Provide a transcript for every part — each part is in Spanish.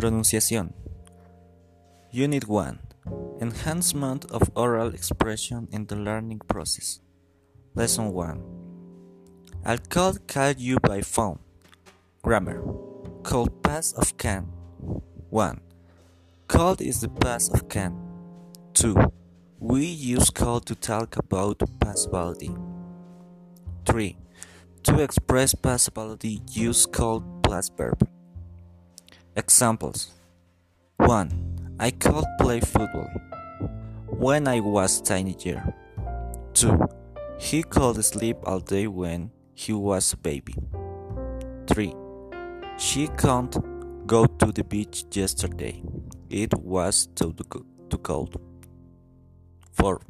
Pronunciación. Unit 1. Enhancement of oral expression in the learning process. Lesson 1. I'll call call you by phone. Grammar. Call past of can. 1. Called is the past of can. 2. We use call to talk about possibility. 3. To express possibility, use called plus verb. Examples 1. I could play football when I was teenager. 2. He could sleep all day when he was a baby. 3. She can't go to the beach yesterday. It was too, too cold. 4.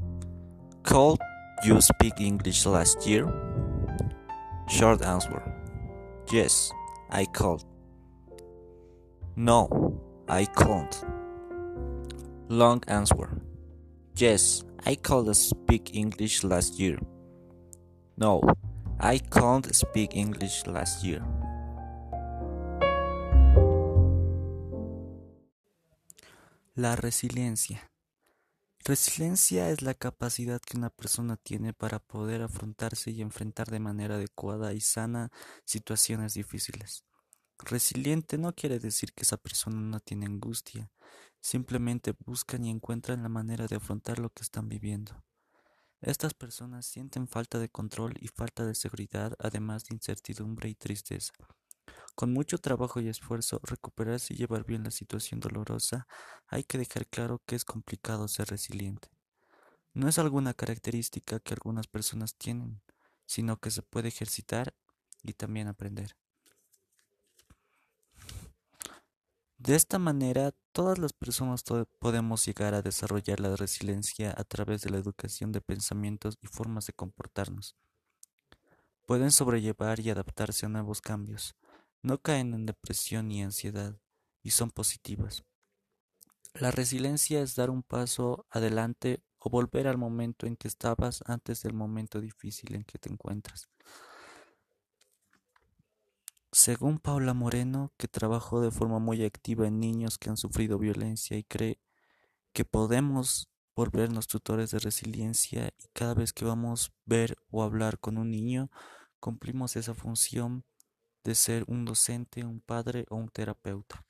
Could you speak English last year? Short answer. Yes, I could. No, I can't. Long answer. Yes, I could speak English last year. No, I can't speak English last year. La resiliencia. Resiliencia es la capacidad que una persona tiene para poder afrontarse y enfrentar de manera adecuada y sana situaciones difíciles. Resiliente no quiere decir que esa persona no tiene angustia, simplemente buscan y encuentran la manera de afrontar lo que están viviendo. Estas personas sienten falta de control y falta de seguridad, además de incertidumbre y tristeza. Con mucho trabajo y esfuerzo, recuperarse y llevar bien la situación dolorosa, hay que dejar claro que es complicado ser resiliente. No es alguna característica que algunas personas tienen, sino que se puede ejercitar y también aprender. De esta manera, todas las personas podemos llegar a desarrollar la resiliencia a través de la educación de pensamientos y formas de comportarnos. Pueden sobrellevar y adaptarse a nuevos cambios, no caen en depresión ni ansiedad, y son positivas. La resiliencia es dar un paso adelante o volver al momento en que estabas antes del momento difícil en que te encuentras. Según Paula Moreno, que trabajó de forma muy activa en niños que han sufrido violencia y cree que podemos volvernos tutores de resiliencia y cada vez que vamos a ver o hablar con un niño, cumplimos esa función de ser un docente, un padre o un terapeuta.